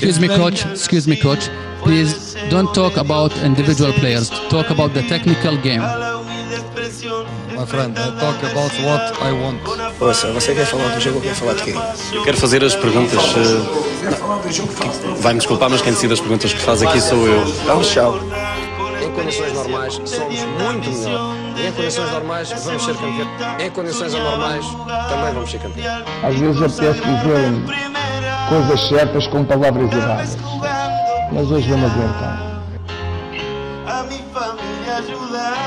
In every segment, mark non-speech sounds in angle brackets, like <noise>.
Excuse me, coach. Excuse me, coach. Please don't talk about individual players. Talk about the technical game. My friend, I talk about what I want. Ouça, você quer falar do jogo ou quer falar de quê? Eu quero fazer as perguntas. eh, Vai-me desculpar, mas quem decide as perguntas que faz aqui sou eu. Vamos, tchau. Em condições normais, somos muito melhor. E em condições normais, vamos ser campeões. Em condições anormais, também vamos ser campeões. Às vezes apetece dizer coisas certas com palavras erradas. Mas hoje vamos aguentar. a.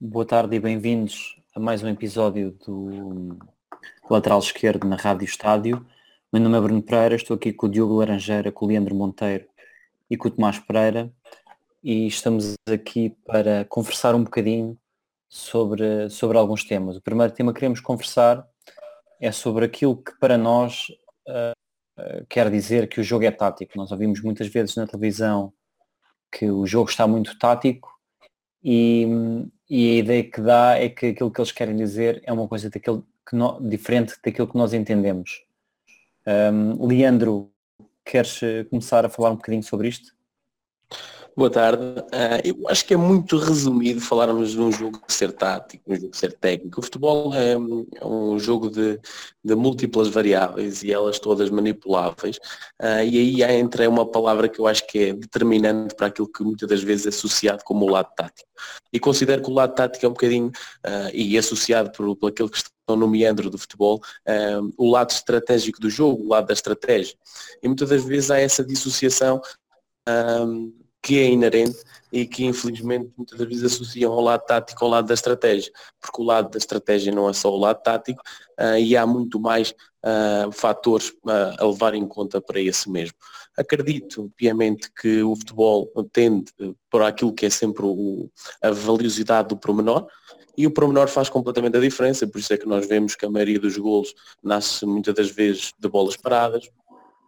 Boa tarde e bem-vindos a mais um episódio do Lateral Esquerdo na Rádio Estádio. Meu nome é Bruno Pereira, estou aqui com o Diogo Laranjeira, com o Leandro Monteiro e com o Tomás Pereira e estamos aqui para conversar um bocadinho sobre, sobre alguns temas. O primeiro tema que queremos conversar é sobre aquilo que para nós ah, quer dizer que o jogo é tático. Nós ouvimos muitas vezes na televisão que o jogo está muito tático e, e a ideia que dá é que aquilo que eles querem dizer é uma coisa daquele que nó- diferente daquilo que nós entendemos. Ahm, Leandro, queres eh, começar a falar um bocadinho sobre isto? Boa tarde. Ah, eu acho que é muito resumido falarmos de um jogo ser tático, um jogo ser técnico. O futebol é, é um jogo de, de múltiplas variáveis e elas todas manipuláveis. Ah, e aí entra uma palavra que eu acho que é determinante para aquilo que muitas das vezes é associado como o lado tático. E considero que o lado tático é um bocadinho, ah, e associado por, por aquilo que estão no meandro do futebol, ah, o lado estratégico do jogo, o lado da estratégia. E muitas das vezes há essa dissociação ah, que é inerente e que infelizmente muitas vezes associam ao lado tático ao lado da estratégia, porque o lado da estratégia não é só o lado tático ah, e há muito mais ah, fatores ah, a levar em conta para esse mesmo. Acredito piamente que o futebol tende para aquilo que é sempre o- a valiosidade do promenor, e o promenor faz completamente a diferença, por isso é que nós vemos que a maioria dos golos nasce muitas das vezes de bolas paradas,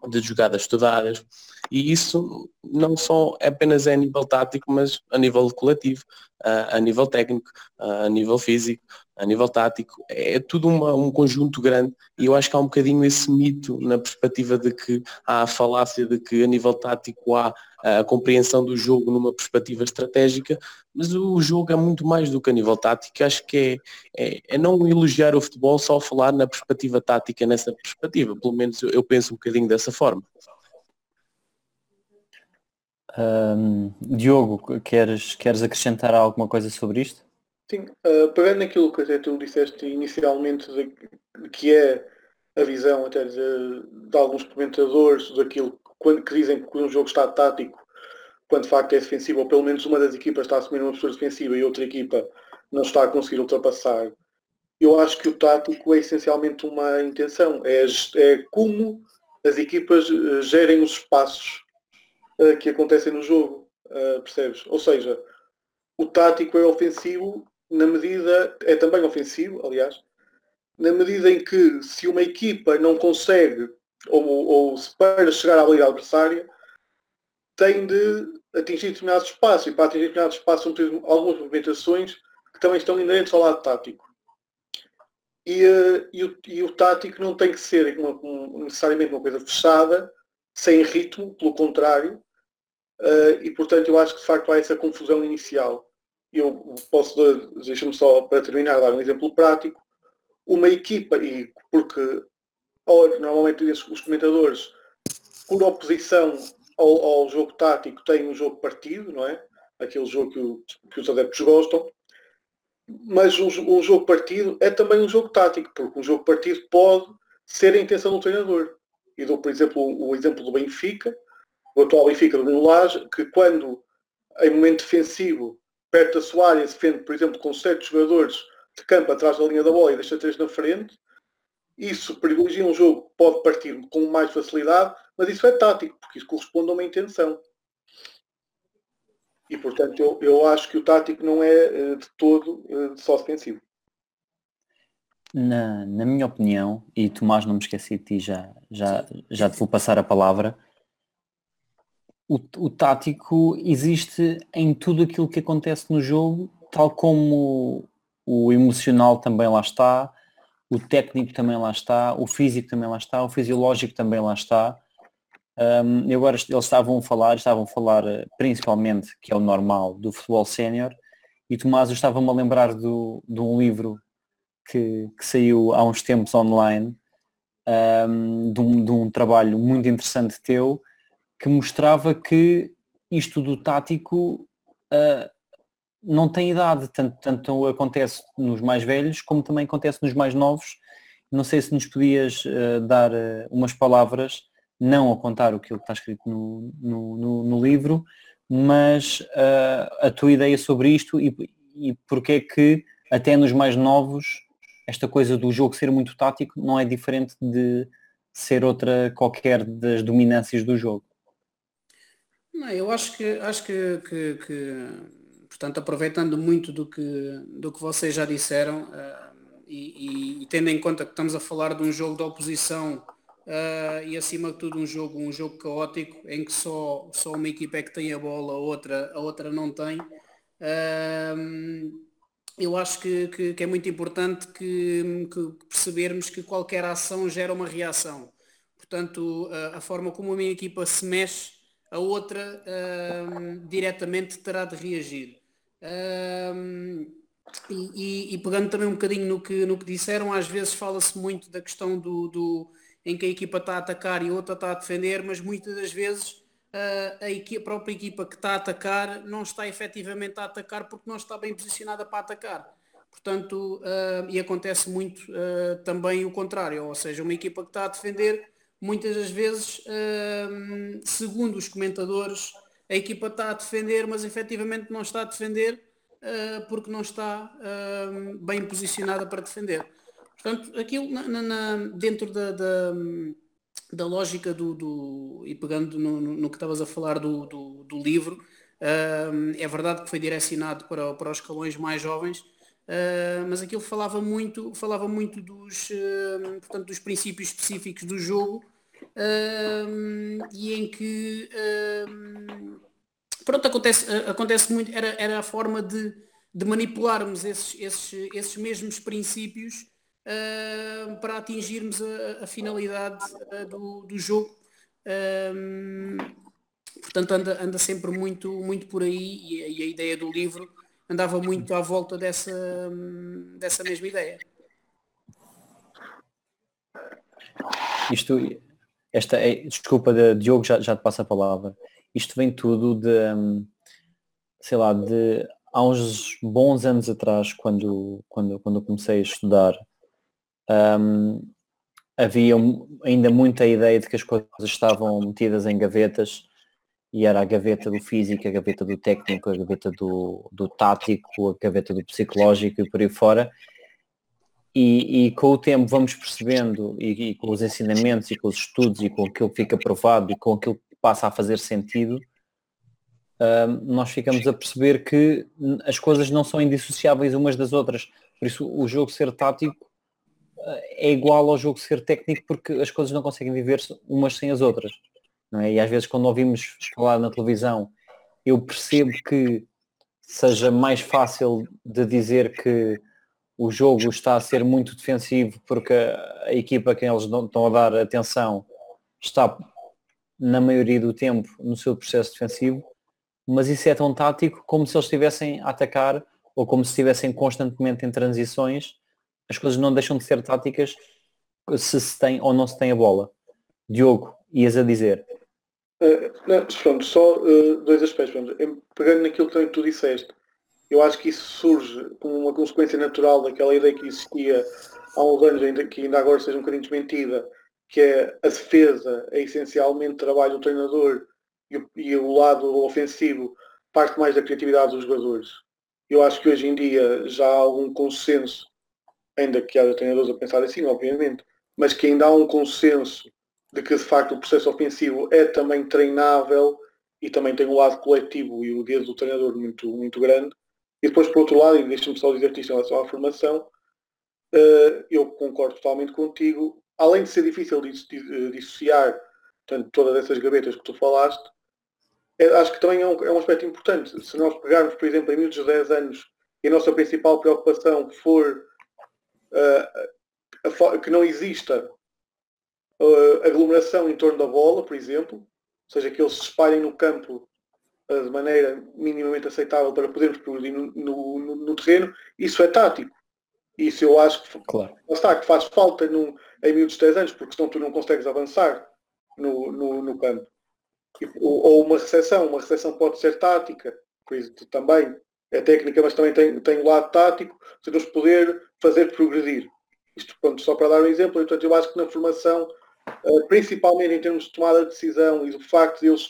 de jogadas estudadas, e isso não só é apenas é a nível tático, mas a nível coletivo, a, a nível técnico, a nível físico, a nível tático, é tudo uma- um conjunto grande. E eu acho que há um bocadinho esse mito na perspectiva de que há a falácia de que a nível tático há a compreensão do jogo numa perspectiva estratégica, mas o jogo é muito mais do que a nível tático. Acho que é, é, é não elogiar o futebol só falar na perspectiva tática nessa perspectiva, pelo menos eu, eu penso um bocadinho dessa forma. Ahm, Diogo, queres, queres acrescentar alguma coisa sobre isto? Sim, uh, pegando naquilo que até tu disseste inicialmente, de, que é a visão até de, de alguns comentadores daquilo que, quando, que dizem que um jogo está tático, quando de facto é defensivo, ou pelo menos uma das equipas está a assumir uma postura defensiva e outra equipa não está a conseguir ultrapassar. Eu acho que o tático é essencialmente uma intenção, é, é como as equipas eh, gerem os espaços eh, que acontecem no jogo, eh, percebes? Ou seja, o tático é ofensivo na medida, é também ofensivo, aliás, na medida em que se uma equipa não consegue, ou, ou para chegar à liga adversária, tem de atingir determinados espaços, e para atingir determinados espaços são algumas movimentações que também estão inerentes ao lado tático. E, eh, e o, e o tático não tem que ser uma- um- necessariamente uma coisa fechada, sem ritmo, pelo contrário, eh, e portanto eu acho que de facto há essa confusão inicial. Eu posso, deixa-me só para terminar, dar um exemplo prático. Uma equipa, e porque ora, normalmente os comentadores, por oposição ao, ao jogo tático, têm um jogo partido, não é? Aquele jogo que, o- que os adeptos gostam. Mas um, jo- jogo partido é também um jogo tático, porque um jogo partido pode ser a intenção do treinador. E dou, por exemplo, o, exemplo do Benfica, o atual Benfica do Lage, que quando em momento defensivo, perto da sua área, se defende, por exemplo, com certos jogadores de campo atrás da linha da bola e deixa três na frente, isso privilegia um jogo que pode partir com mais facilidade, mas isso é tático, porque isso corresponde a uma intenção. E portanto eu, eu acho que o tático não é eh, de todo eh, só defensivo. Na, na minha opinião, e Tomás não me esqueci de ti, já, já, já te vou passar a palavra, o, o tático existe em tudo aquilo que acontece no jogo tal como o emocional também lá está, o técnico também lá está, o físico também lá está, o fisiológico também lá está. Um, e agora eles estavam a falar, estavam a falar eh, principalmente, que é o normal, do futebol sénior, e Tomás, estava-me a lembrar do, de um livro que, que saiu há uns tempos online, um, de, um, de um trabalho muito interessante teu, que mostrava que isto do tático uh, não tem idade, tanto, tanto acontece nos mais velhos como também acontece nos mais novos. Não sei se nos podias uh, dar uh, umas palavras, não a contar o que está escrito no, no, no, no livro, mas uh, a tua ideia sobre isto e, e porque é que até nos mais novos esta coisa do jogo ser muito tático não é diferente de ser outra qualquer das dominâncias do jogo. Não, eu acho que acho que, que, que Portanto, aproveitando muito do que, do que vocês já disseram uh, e, e, e, tendo em conta que estamos a falar de um jogo de oposição uh, e acima de tudo um jogo, um jogo caótico em que só, só uma equipa é que tem a bola, a outra, a outra não tem. Uh, eu acho que, que, que, é muito importante que, que, percebermos que qualquer ação gera uma reação. Portanto, a forma como a minha equipa se mexe, a outra diretamente terá de reagir. Um, e, e, pegando também um bocadinho no que, no que disseram, às vezes fala-se muito da questão do, do, em que a equipa está a atacar e outra está a defender, mas muitas das vezes uh, a, equipa, a, própria equipa que está a atacar não está efetivamente a atacar porque não está bem posicionada para atacar. Portanto, uh, e acontece muito uh, também o contrário, ou seja, uma equipa que está a defender, muitas das vezes, segundo os comentadores, a equipa está a defender, mas efetivamente não está a defender uh, porque não está uh, bem posicionada para defender. Portanto, aquilo na, na, dentro da, da, da lógica do, do, e pegando no, no, que estavas a falar do, do, do livro, uh, é verdade que foi direcionado para, para os escalões mais jovens, mas aquilo falava muito, falava muito dos, portanto, dos princípios específicos do jogo e em que pronto, acontece, acontece muito, era, era a forma de, de manipularmos esses, esses, esses mesmos princípios uh, para atingirmos a, a finalidade uh, do, do jogo. portanto, anda, anda sempre muito, muito por aí e a, e a, ideia do livro andava muito à volta dessa, dessa mesma ideia. Isto, esta é, desculpa, de, Diogo, já, já te passo a palavra. Isto vem tudo de, sei lá, de há uns bons anos atrás, quando, quando, quando eu comecei a estudar, um, havia ainda muita ideia de que as coisas estavam metidas em gavetas e era a gaveta do físico, a gaveta do técnico, a gaveta do, do tático, a gaveta do psicológico e por aí fora. E, e, com o tempo vamos percebendo, e, e, com os ensinamentos, e com os estudos, e com aquilo que fica provado, e com aquilo que passa a fazer sentido, uh, nós ficamos a perceber que as coisas não são indissociáveis umas das outras. Por isso o jogo ser tático uh, é igual ao jogo ser técnico porque as coisas não conseguem viver umas sem as outras. É? E às vezes quando ouvimos falar na televisão, eu percebo que seja mais fácil de dizer que o jogo está a ser muito defensivo porque a equipa a quem eles estão a dar atenção está na maioria do tempo no seu processo defensivo, mas isso é tão tático como se eles estivessem a atacar ou como se estivessem constantemente em transições, as coisas não deixam de ser táticas se se tem ou não se tem a bola. Diogo, ias a dizer. Uh, não, pronto, só uh, dois aspectos. Pegando naquilo que tu disseste, eu acho que isso surge como uma consequência natural daquela ideia que existia há uns anos, ainda, que ainda agora seja um bocadinho desmentida, que é a defesa é essencialmente trabalho do treinador e o, e o lado ofensivo parte mais da criatividade dos jogadores. Eu acho que hoje em dia já há algum consenso, ainda que haja treinadores a pensar assim, obviamente, mas que ainda há um consenso de que de facto o processo ofensivo é também treinável e também tem um lado coletivo e o dedo do treinador muito, muito grande e depois, por outro lado, e deixa-me só dizer isto em relação à formação, uh, eu concordo totalmente contigo. Além de ser difícil de dissociar portanto, todas essas gavetas que tu falaste, é, acho que também é um, é um, aspecto importante. Se nós pegarmos, por exemplo, em miúdos de 10 anos e a nossa principal preocupação for uh, que não exista uh, aglomeração em torno da bola, por exemplo, ou seja, que eles se espalhem no campo de maneira minimamente aceitável para podermos progredir no, no- no- no terreno, isso é tático. Isso eu acho que, Claro. está, que faz falta num, em miúdos de 10 anos, porque senão tu não consegues avançar no, no, no campo. Ou, ou uma recepção, uma recepção pode ser tática, por isso também é técnica, mas também tem, tem o lado tático, se nos poder fazer progredir. Isto pronto, só para dar um exemplo, portanto, eu acho que na formação, eh, principalmente em termos de tomada de decisão e do facto de eles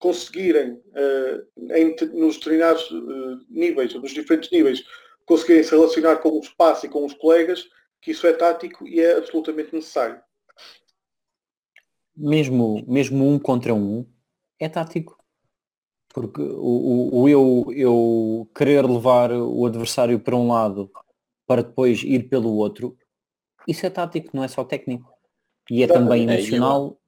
conseguirem, eh, em nos determinados eh, níveis, nos diferentes níveis, conseguirem se relacionar com o espaço e com os colegas, que isso é tático e é absolutamente necessário. mesmo, mesmo um contra um, é tático. Porque o, o, o eu, eu querer levar o adversário para um lado para depois ir pelo outro, isso é tático, não é só técnico. E é também emocional,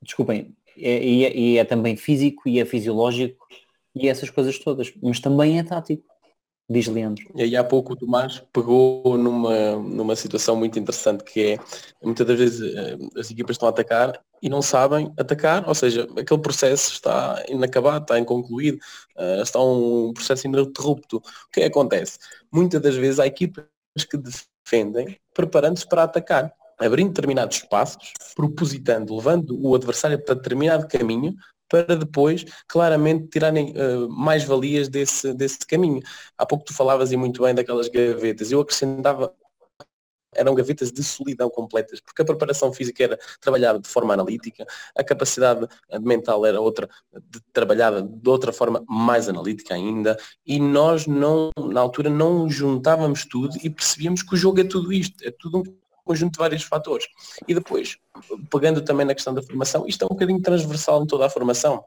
desculpem, e, é, e é também físico e é fisiológico e essas coisas todas, mas também é tático, diz Leandro. E aí há pouco o Tomás pegou numa, numa situação muito interessante que é muitas das vezes eh, as equipas estão a atacar e não sabem atacar, ou seja, aquele processo está inacabado, está inconcluído, eh, está um processo ininterrupto. O é que acontece? Muitas das vezes há equipas que defendem preparando-se para atacar, abrindo determinados espaços, propositando, levando o adversário para determinado caminho para depois claramente tirarem eh, mais valias desse, desse caminho. Há pouco tu falavas e muito bem daquelas gavetas. Eu acrescentava eram gavetas de solidão completas, porque a preparação física era trabalhada de forma analítica, a capacidade mental era outra, de, trabalhada de outra forma mais analítica ainda, e nós não, na altura não juntávamos tudo e percebíamos que o jogo é tudo isto, é tudo um conjunto de vários fatores. E depois, pegando também na questão da formação, isto é um bocadinho transversal em toda a formação.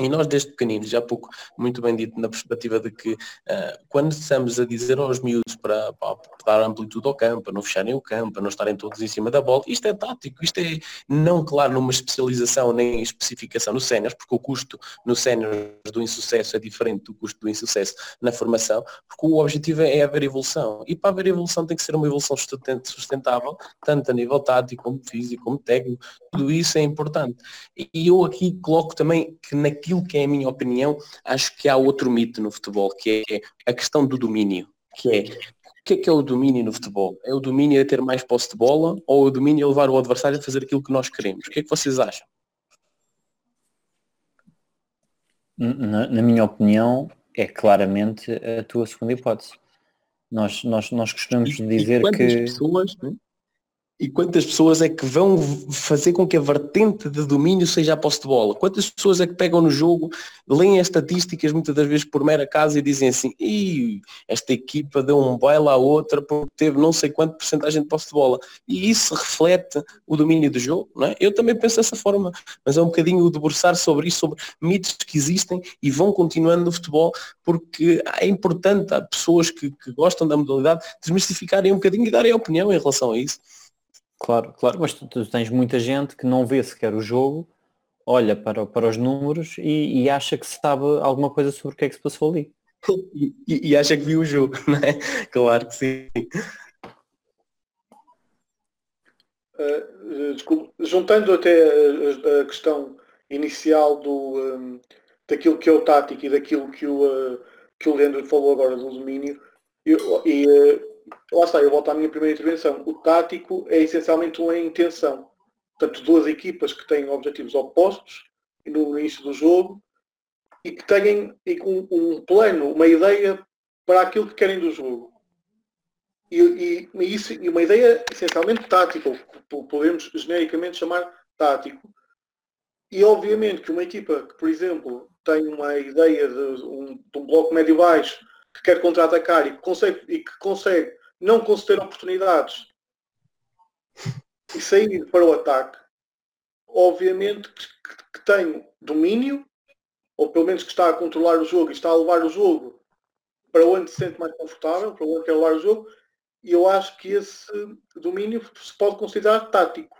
E nós desde pequeninos, já há pouco muito bem dito na perspectiva de que uh, quando estamos a dizer aos miúdos para, para, dar amplitude ao campo, para não fecharem o campo, para não estarem todos em cima da bola, isto é tático, isto é não claro numa especialização nem especificação no sénior, porque o custo no sénior do insucesso é diferente do custo do insucesso na formação, porque o objetivo é haver evolução. E para haver evolução tem que ser uma evolução sustentável, tanto a nível tático, como físico, como técnico, tudo isso é importante. E eu aqui coloco também que naquilo aquilo que é a minha opinião, acho que há outro mito no futebol, que é a questão do domínio, que é o que é que é o domínio no futebol? É o domínio a ter mais posse de bola ou o domínio a levar o adversário a fazer aquilo que nós queremos? O que é que vocês acham? Na, na minha opinião, é claramente a tua segunda hipótese. Nós, nós, nós costumamos dizer e que. Pessoas, né? E quantas pessoas é que vão fazer com que a vertente de domínio seja a posse de bola? Quantas pessoas é que pegam no jogo, leem as estatísticas muitas das vezes por mera casa e dizem assim, esta equipa deu um baile à outra porque teve não sei quanto porcentagem de posse de bola. E isso reflete o domínio do jogo, não é? Eu também penso dessa forma, mas é um bocadinho o debruçar sobre isso, sobre mitos que existem e vão continuando no futebol, porque é importante, há pessoas que, que gostam da modalidade desmistificarem um bocadinho e darem opinião em relação a isso. Claro, claro, mas tu, tu, tens muita gente que não vê sequer o jogo, olha para, para os números e, e, acha que sabe alguma coisa sobre o que é que se passou ali. <laughs> E, e, acha que viu o jogo, <laughs> não é? Claro que sim. Uh, desculpe, juntando até a, a, questão inicial do, um, daquilo que é o tático e daquilo que o, uh, que o Leandro falou agora do domínio, eu, e uh, lá está, eu volto à minha primeira intervenção. O tático é essencialmente uma intenção. Portanto, duas equipas que têm objetivos opostos no início do jogo e que têm e com um plano, uma ideia para aquilo que querem do jogo. E, e, e isso, e uma ideia essencialmente tática, ou podemos genericamente chamar tático. E obviamente que uma equipa que, por exemplo, tem uma ideia de um, de um bloco médio-baixo que quer contra-atacar e e que consegue não conceder oportunidades e sair para o ataque, obviamente que, que, tem domínio, ou pelo menos que está a controlar o jogo e está a levar o jogo para onde se sente mais confortável, para onde quer levar o jogo, e eu acho que esse domínio se pode considerar tático.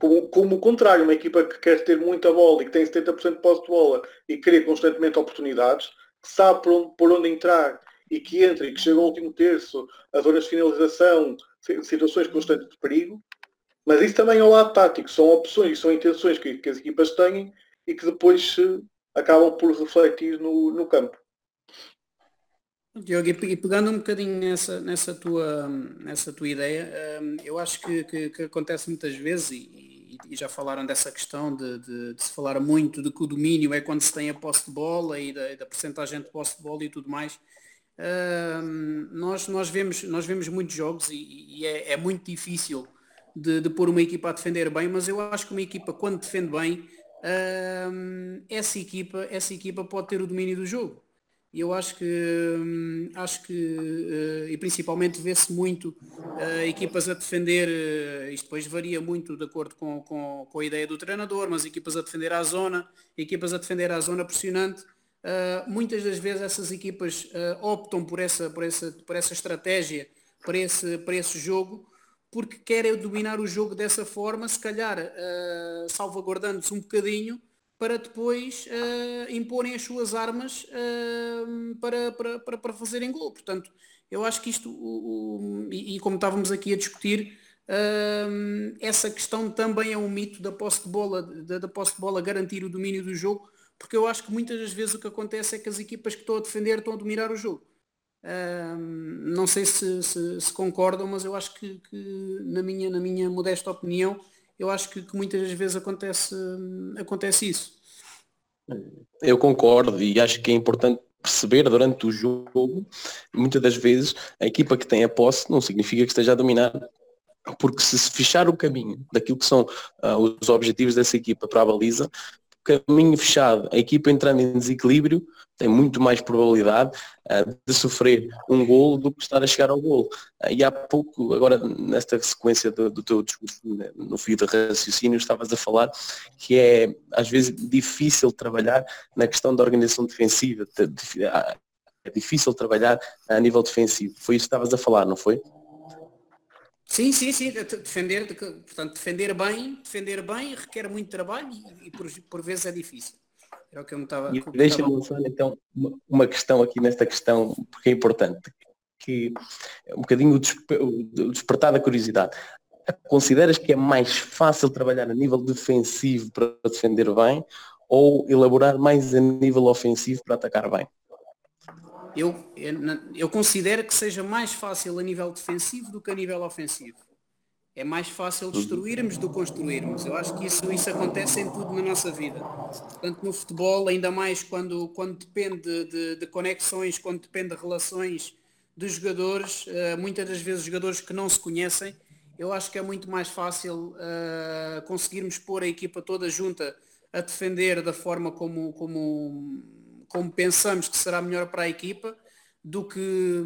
Como, como o contrário, uma equipa que quer ter muita bola e que tem 70% de posse de bola e cria constantemente oportunidades, que sabe por onde, por onde entrar e que entra e que chega ao último terço, a zonas de finalização, situações constantes de perigo, mas isso também é o lado tático, são opções são intenções que, que as equipas têm e que depois acabam por refletir no, no campo. Diogo, e pegando um bocadinho nessa, nessa, tua, nessa tua ideia, hum, eu acho que, que, que acontece muitas vezes, e, e, já falaram dessa questão de, de, de, se falar muito de que o domínio é quando se tem a posse de bola e da, da percentagem de posse de bola e tudo mais. Hum, nós, nós, vemos, nós vemos muitos jogos e, e é, é, muito difícil de, de pôr uma equipa a defender bem, mas eu acho que uma equipa quando defende bem, hum, essa, equipa, essa equipa pode ter o domínio do jogo. E eu acho que hum, acho que uh, e principalmente vê-se muito uh, equipas a defender uh, isto depois varia muito de acordo com, com, com, a ideia do treinador mas equipas a defender à zona equipas a defender à zona pressionante muitas das vezes essas equipas optam por essa por essa por essa estratégia para esse para esse jogo porque querem dominar o jogo dessa forma se calhar salvaguardando-se um bocadinho para depois uh, imporem as suas armas uh, para, para, para, para, fazerem gol. Portanto, eu acho que isto, o, o, e, e, como estávamos aqui a discutir, uh, essa questão também é um mito da posse de bola, da, da posse de bola garantir o domínio do jogo, porque eu acho que muitas das vezes o que acontece é que as equipas que estão a defender estão a dominar o jogo. não sei se, se, se, concordam, mas eu acho que, que, na, minha, na minha modesta opinião, eu acho que, que muitas vezes acontece, acontece isso. Eu concordo e acho que é importante perceber durante o jogo, muitas das vezes a equipa que tem a posse não significa que esteja a dominar, porque se se fechar o caminho daquilo que são uh, os objetivos dessa equipa para a baliza, caminho fechado, a equipa entrando em desequilíbrio, tem muito mais probabilidade uh, de sofrer um gol do que estar a chegar ao gol. Uh, e há pouco, agora nesta sequência do, do teu discurso, né, no fio de raciocínio, estavas a falar que é às vezes difícil trabalhar na questão da organização defensiva, de, de, é difícil trabalhar a nível defensivo. Foi isso que estavas a falar, não foi? Sim, sim, sim, defender, portanto, defender bem, defender bem requer muito trabalho e, e por, por vezes é difícil. É o que eu me estava. Deixa-me lançar então uma questão aqui nesta questão, porque é importante, que é um bocadinho o despertar da curiosidade. Consideras que é mais fácil trabalhar a nível defensivo para defender bem ou elaborar mais a nível ofensivo para atacar bem? Eu, eu considero que seja mais fácil a nível defensivo do que a nível ofensivo. É mais fácil destruirmos do que construirmos. Eu acho que isso, isso acontece em tudo na nossa vida. Tanto no futebol, ainda mais quando, quando depende de, de conexões, quando depende de relações dos jogadores, uh, muitas das vezes jogadores que não se conhecem, eu acho que é muito mais fácil uh, conseguirmos pôr a equipa toda junta a defender da forma como, como como pensamos que será melhor para a equipa do que,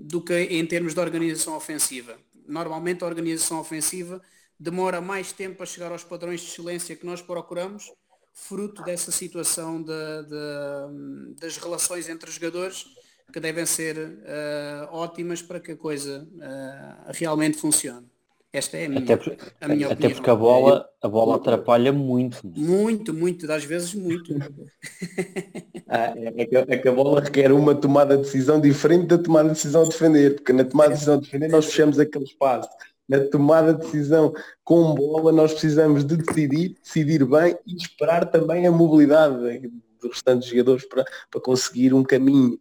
do que em termos de organização ofensiva. Normalmente a organização ofensiva demora mais tempo a chegar aos padrões de excelência que nós procuramos, fruto dessa situação de, de, das relações entre os jogadores que devem ser uh, ótimas para que a coisa uh, realmente funcione. Esta é a minha, até, por, a minha até porque a bola, a bola atrapalha muito. Muito, muito, às vezes muito. <laughs> ah, é, que, é, que, a bola requer uma tomada de decisão diferente da tomada de decisão a defender, porque na tomada de decisão a defender nós fechamos aquele espaço. Na tomada de decisão com bola nós precisamos de decidir, decidir bem e esperar também a mobilidade dos restantes jogadores para, para conseguir um caminho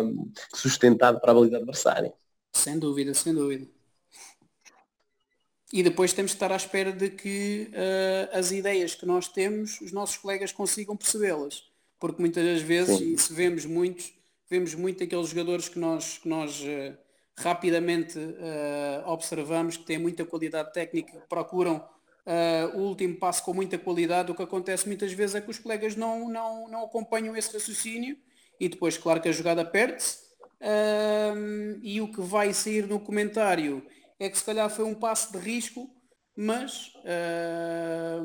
um, sustentado para a baliza adversária. Sem dúvida, sem dúvida e depois temos que estar à espera de que uh, as ideias que nós temos, os nossos colegas consigam percebê-las. Porque muitas das vezes, Sim. e se vemos muitos, vemos muito aqueles jogadores que nós, que nós uh, rapidamente uh, observamos, que têm muita qualidade técnica, que procuram o último passo com muita qualidade, o que acontece muitas vezes é que os colegas não, não, não acompanham esse raciocínio e depois, claro que a jogada perde-se e o que vai sair no comentário é que se calhar foi um passo de risco, mas uh,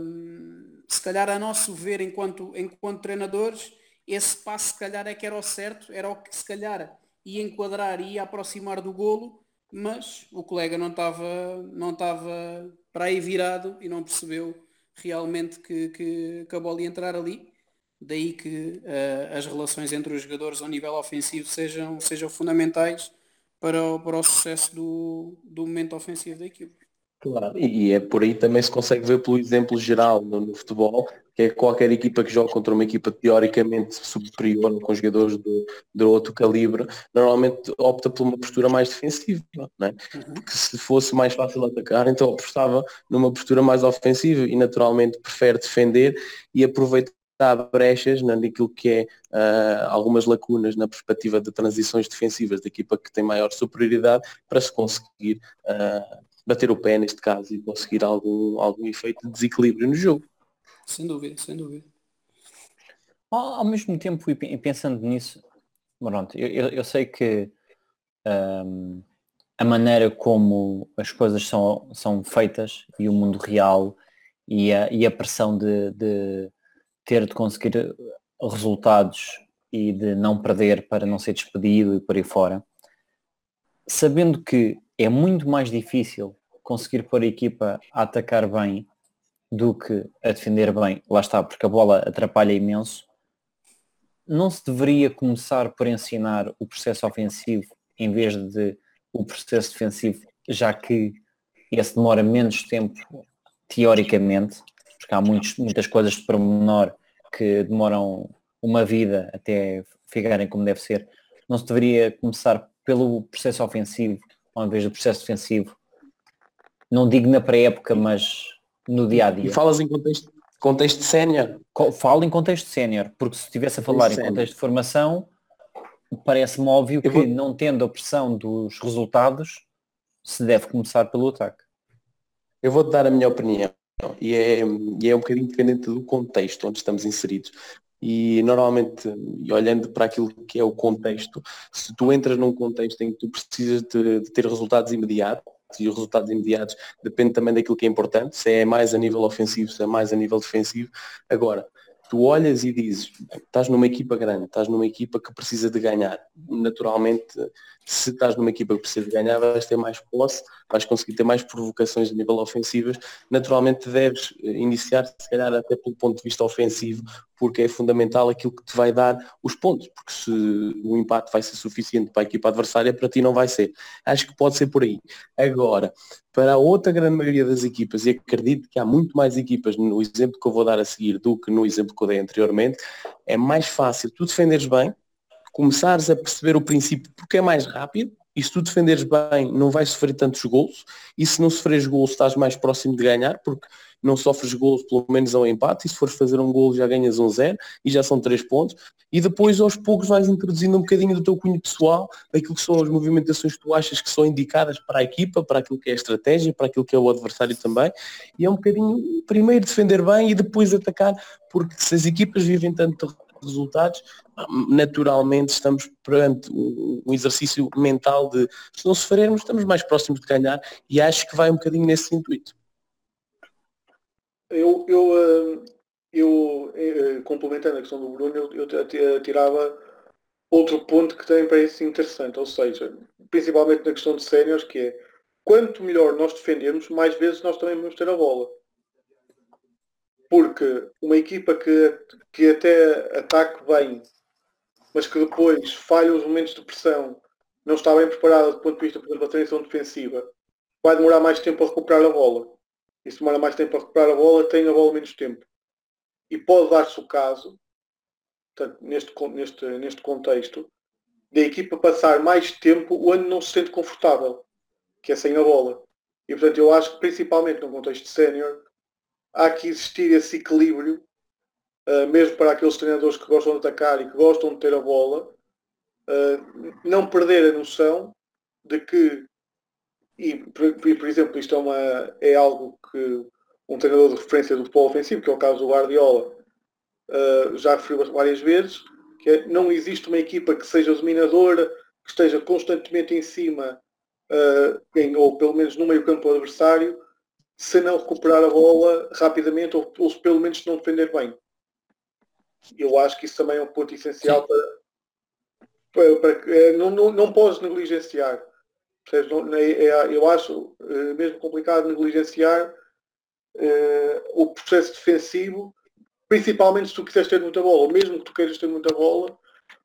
se calhar a nosso ver enquanto, enquanto treinadores, esse passo se calhar é que era o certo, era o que se calhar ia enquadrar e ia aproximar do golo, mas o colega não estava não estava para aí virado e não percebeu realmente que, que, a bola ia entrar ali. daí que uh, as relações entre os jogadores ao nível ofensivo sejam, sejam fundamentais para o, para o sucesso do, do momento ofensivo da equipe. Claro, e é por aí também se consegue ver pelo exemplo geral no, no, futebol, que é qualquer equipa que joga contra uma equipa teoricamente superior, com jogadores de, de outro calibre, normalmente opta por uma postura mais defensiva, é? Uhum. Porque se fosse mais fácil atacar, então apostava numa postura mais ofensiva e naturalmente prefere defender e aproveitar brechas naquilo que é uh, algumas lacunas na perspectiva de transições defensivas da equipa que tem maior superioridade para se conseguir uh, bater o pé neste caso e conseguir algum, algum efeito de desequilíbrio no jogo. Sem dúvida, sem dúvida. Ao, ao mesmo tempo, e pensando nisso, pronto, eu, eu, eu sei que um, a maneira como as coisas são, são feitas e o mundo real e a, e a pressão de, de ter de conseguir resultados e de não perder para não ser despedido e por aí fora, sabendo que é muito mais difícil conseguir pôr a equipa a atacar bem do que a defender bem, lá está, porque a bola atrapalha imenso, não se deveria começar por ensinar o processo ofensivo em vez de o processo defensivo, já que esse demora menos tempo teoricamente, porque há muitos, muitas coisas de pormenor que demoram uma vida até ficarem como deve ser. Não se deveria começar pelo processo ofensivo ao invés do processo defensivo. Não digo na pré-época, mas no dia a dia. E falas em contexto, contexto sénior? Falo em contexto sénior, porque se estivesse a falar em contexto de formação, parece-me óbvio que vou... não tendo a pressão dos resultados, se deve começar pelo ataque. Eu vou-te dar a minha opinião e é, e é um bocadinho dependente do contexto onde estamos inseridos. E normalmente, e olhando para aquilo que é o contexto, se tu entras num contexto em que tu precisas de, de ter resultados imediatos, e os resultados imediatos depende também daquilo que é importante, se é mais a nível ofensivo, se é mais a nível defensivo. Agora, tu olhas e dizes, estás numa equipa grande, estás numa equipa que precisa de ganhar. Naturalmente, se estás numa equipa que precisa de ganhar, vais ter mais posse, vais conseguir ter mais provocações a nível ofensivas. Naturalmente deves iniciar, se calhar até pelo ponto de vista ofensivo, porque é fundamental aquilo que te vai dar os pontos, porque se o empate vai ser suficiente para a equipa adversária, para ti não vai ser. Acho que pode ser por aí. Agora, para a outra grande maioria das equipas, e acredito que há muito mais equipas no exemplo que eu vou dar a seguir do que no exemplo que eu dei anteriormente, é mais fácil tu defenderes bem, começares a perceber o princípio porque é mais rápido, e se tu defenderes bem não vais sofrer tantos gols, e se não sofreres gols estás mais próximo de ganhar, porque não sofres gols pelo menos ao empate, e se fores fazer um gol já ganhas um zero, e já são três pontos, e depois aos poucos vais introduzindo um bocadinho do teu cunho pessoal, daquilo que são as movimentações que tu achas que são indicadas para a equipa, para aquilo que é a estratégia, para aquilo que é o adversário também, e é um bocadinho primeiro defender bem e depois atacar, porque se as equipas vivem tanto resultados, naturalmente estamos perante um exercício mental de se não sofrermos estamos mais próximos de ganhar e acho que vai um bocadinho nesse intuito. Eu, eu, eh, eu, eh, complementando a questão do Bruno, eu, eu tirava outro ponto que também parece interessante, ou seja, principalmente na questão de séniores, que é quanto melhor nós defendemos, mais vezes nós também vamos ter a bola. Porque uma equipa que, que até ataque bem, mas que depois falha os momentos de pressão, não está bem preparada do ponto de vista, por exemplo, da transição defensiva, vai demorar mais tempo a recuperar a bola e se demora mais tempo a recuperar a bola, tem a bola menos tempo. E pode dar-se o caso, portanto, neste, neste, neste contexto, da equipa passar mais tempo onde não se sente confortável, que é sem a bola. E portanto eu acho que principalmente no contexto sénior há que existir esse equilíbrio, uh, mesmo para aqueles treinadores que gostam de atacar e que gostam de ter a bola, uh, não perder a noção de que e, por, por, exemplo, isto é, uma, é algo que um treinador de referência do futebol ofensivo, que é o caso do Guardiola, uh, já referiu várias vezes, que é, não existe uma equipa que seja dominadora, que esteja constantemente em cima, uh, em, ou pelo menos no meio campo adversário, se não recuperar a bola rapidamente ou, ou pelo menos se não defender bem. Eu acho que isso também é um ponto essencial para, para, para é, não, não, não podes negligenciar é, eu acho mesmo complicado negligenciar o processo defensivo, principalmente se tu quiseres ter muita bola, ou mesmo que tu queiras ter muita bola,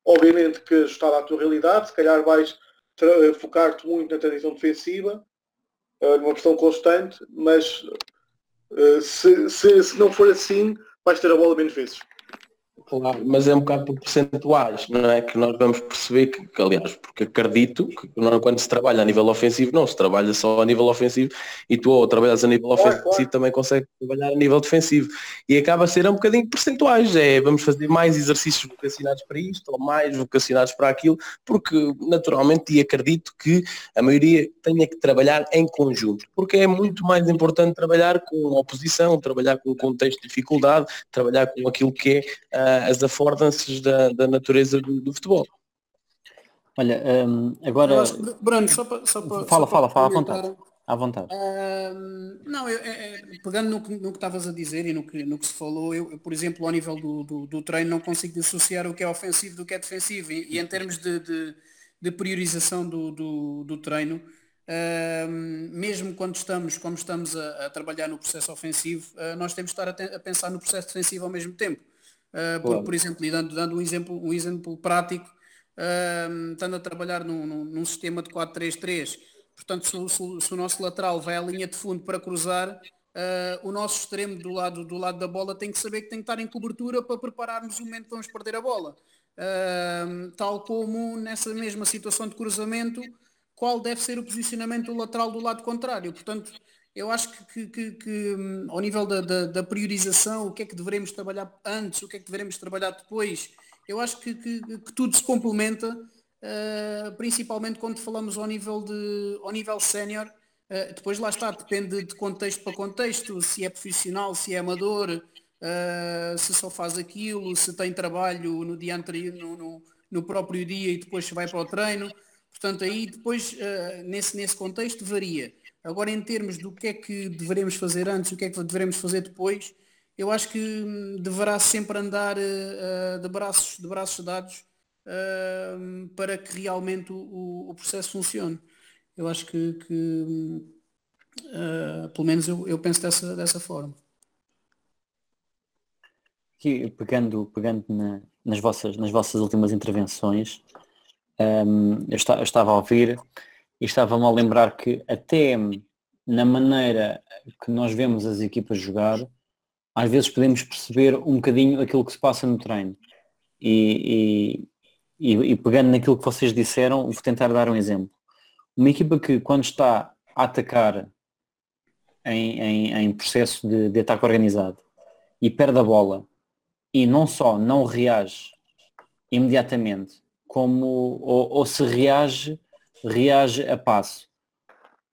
obviamente que ajustada à tua realidade, se calhar vais tra- focar-te muito na transição defensiva, eh, numa pressão constante, mas eh, se, se, se não for assim, vais ter a bola menos vezes. Claro, mas é um bocado por percentuais, não é? Que nós vamos perceber que, que, aliás, porque acredito que não- quando se trabalha a nível ofensivo, não se trabalha só a nível ofensivo e tu ou trabalhas a nível ofensivo também consegues trabalhar a nível defensivo. E acaba a ser um bocadinho percentuais, é vamos fazer mais exercícios vocacionados para isto ou mais vocacionados para aquilo, porque naturalmente e acredito que a maioria tenha que trabalhar em conjunto, porque é muito mais importante trabalhar com oposição, trabalhar com contexto de dificuldade, trabalhar com aquilo que é ah, as affordances da, da natureza do, do futebol. Olha, hum, agora. Eu Bruno, só para. Só para Fala, só para fala, fala à vontade. À vontade. Ahm, não, eu, é- é, pegando no que no que estavas a dizer e no que, no que se falou, eu, eu, por exemplo, ao nível do, do, do treino não consigo dissociar o que é ofensivo do que é defensivo. E, e em termos de, de, de priorização do, do, do treino, ahm, mesmo quando estamos, como estamos a, a trabalhar no processo ofensivo, ah, nós temos de estar a, te- a pensar no processo defensivo ao mesmo tempo. Ah, por, por exemplo, e dando, dando um, exemplo, um exemplo prático, ahm, estando a trabalhar num, num, num sistema de 4-3-3, portanto, se, o- se se o nosso lateral vai à linha de fundo para cruzar, ah, o nosso extremo do lado, do lado da bola tem que saber que tem que estar em cobertura para prepararmos o momento que vamos perder a bola. Tal como nessa mesma situação de cruzamento, qual deve ser o posicionamento do lateral do lado contrário. Portanto, eu acho que, que- que- hum, ao nível da, da- da priorização, o que é que devemos trabalhar antes, o que é que devemos trabalhar depois, eu acho que, que- tudo se complementa, uh, principalmente quando falamos ao nível, de, ao nível sénior. Uh, depois lá está, depende de contexto para contexto, se é profissional, se é amador, uh, se só faz aquilo, se tem trabalho no dia anterior, no, no- no próprio dia e depois vai para o treino. Portanto, aí depois, nesse, nesse contexto, varia. Agora, em termos do que é que deveremos fazer antes, o que é que devemos fazer depois, eu acho que hum, deverá sempre andar uh, de, braços, de braços dados uh, para que realmente o, o processo funcione. Eu acho que, que, uh, pelo menos eu, eu penso dessa, dessa forma. Aqui, pegando, pegando na- nas, vossas, nas vossas últimas intervenções, hum, eu, esta- eu estava a ouvir e estava-me a lembrar que até na maneira que nós vemos as equipas jogar, às vezes podemos perceber um bocadinho aquilo que se passa no treino. E, e, e- pegando naquilo que vocês disseram, vou tentar dar um exemplo. Uma equipa que quando está a atacar em, em- em processo de, de ataque organizado e perde a bola e não só não reage imediatamente, como ou, ou se reage, reage a passo.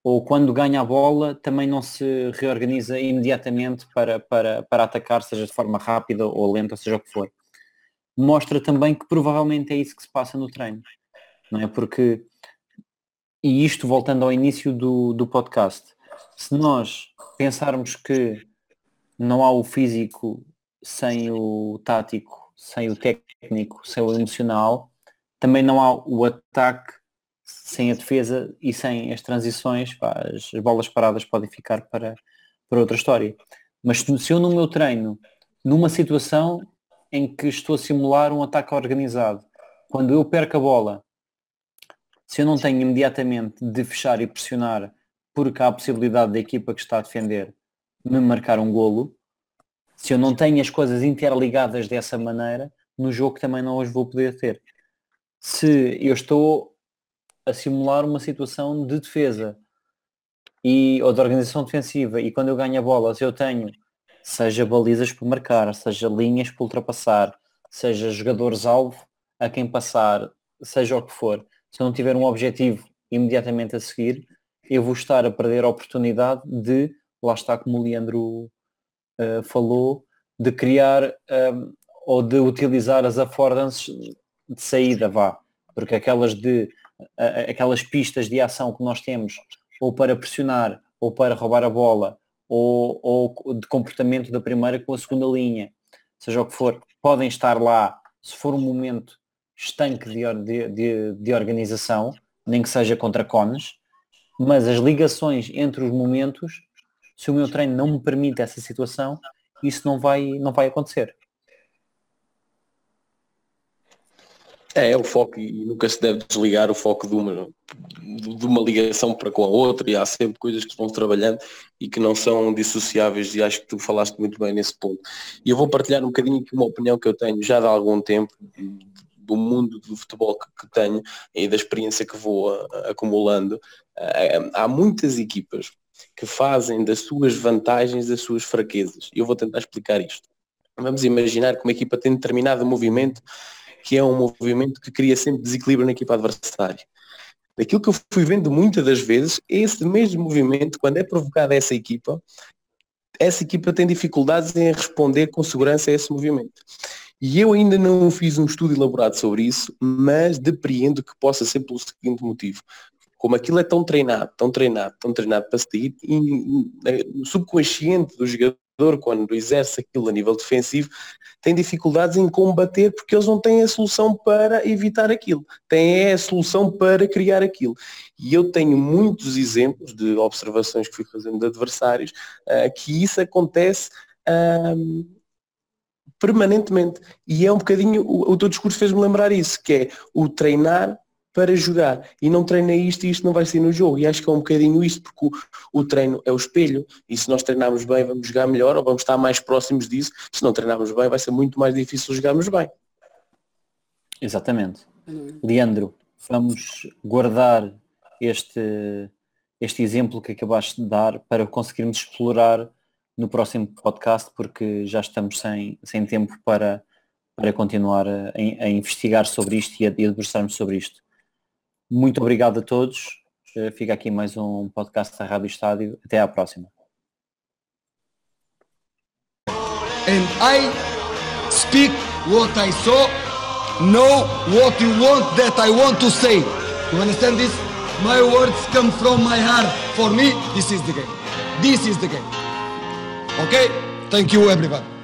Ou quando ganha a bola também não se reorganiza imediatamente para, para, para atacar, seja de forma rápida ou lenta, seja o que for. Mostra também que provavelmente é isso que se passa no treino. Não é? Porque, e isto voltando ao início do, do podcast, se nós pensarmos que não há o físico sem o tático, sem o técnico, sem o emocional, também não há o ataque sem a defesa e sem as transições, pá, as, as bolas paradas podem ficar para, para outra história. Mas se eu no meu treino, numa situação em que estou a simular um ataque organizado, quando eu perco a bola, se eu não tenho imediatamente de fechar e pressionar porque há a possibilidade da equipa que está a defender me marcar um golo, se eu não tenho as coisas interligadas dessa maneira, no jogo também não as vou poder ter. Se eu estou a simular uma situação de defesa e, ou de organização defensiva e quando eu ganho a bola, se eu tenho seja balizas por marcar, seja linhas por ultrapassar, seja jogadores-alvo a quem passar, seja o que for, se eu não tiver um objetivo imediatamente a seguir, eu vou estar a perder a oportunidade de, lá está como o Leandro uh, falou, de criar um, ou de utilizar as affordances de saída, vá. Porque aquelas de aquelas pistas de ação que nós temos, ou para pressionar, ou para roubar a bola, ou, ou de comportamento da primeira com a segunda linha, seja o que for, podem estar lá se for um momento estanque de, de, de, de organização, nem que seja contra cones, mas as ligações entre os momentos, se o meu treino não me permite essa situação, isso não vai, não vai acontecer. É, é o foco e nunca se deve desligar o foco de uma, de uma ligação para com a outra e há sempre coisas que se vão trabalhando e que não são dissociáveis e acho que tu falaste muito bem nesse ponto. E eu vou partilhar um bocadinho aqui uma opinião que eu tenho já de algum tempo do mundo do futebol que, que tenho e da experiência que vou a, a, acumulando. Uh, há muitas equipas que fazem das suas vantagens as suas fraquezas. Eu vou tentar explicar isto. Vamos imaginar que uma equipa tem determinado movimento que é um movimento que cria sempre desequilíbrio na equipa adversária. Daquilo que eu fui vendo muitas das vezes, esse mesmo movimento, quando é provocado essa equipa, essa equipa tem dificuldades em responder com segurança a esse movimento. E eu ainda não fiz um estudo elaborado sobre isso, mas depreendo que possa ser pelo seguinte motivo. Como aquilo é tão treinado, tão treinado, tão treinado para seguir, no subconsciente do jogador quando exerce aquilo a nível defensivo, tem dificuldades em combater porque eles não têm a solução para evitar aquilo, têm a solução para criar aquilo. E eu tenho muitos exemplos de observações que fui fazendo de adversários uh, que isso acontece uh, permanentemente. E é um bocadinho, o, o teu discurso fez-me lembrar isso, que é o treinar para jogar e não treina isto e isto não vai ser no jogo. E acho que é um bocadinho isto, porque o, o, treino é o espelho e se nós treinarmos bem vamos jogar melhor ou vamos estar mais próximos disso. Se não treinarmos bem vai ser muito mais difícil jogarmos bem. Exatamente. Leandro, vamos guardar este, este exemplo que acabaste de dar para conseguirmos explorar no próximo podcast porque já estamos sem, sem tempo para, para continuar a, a investigar sobre isto e a, e a debruçarmos sobre isto. Muito obrigado a todos. Eh, fica aqui mais um podcast da Rádio Estádio. Até à próxima. And I speak what I saw, know what you want that I want to say. You understand this? My words come from my heart. For me, this is the game. This is the game. Okay? Thank you everybody.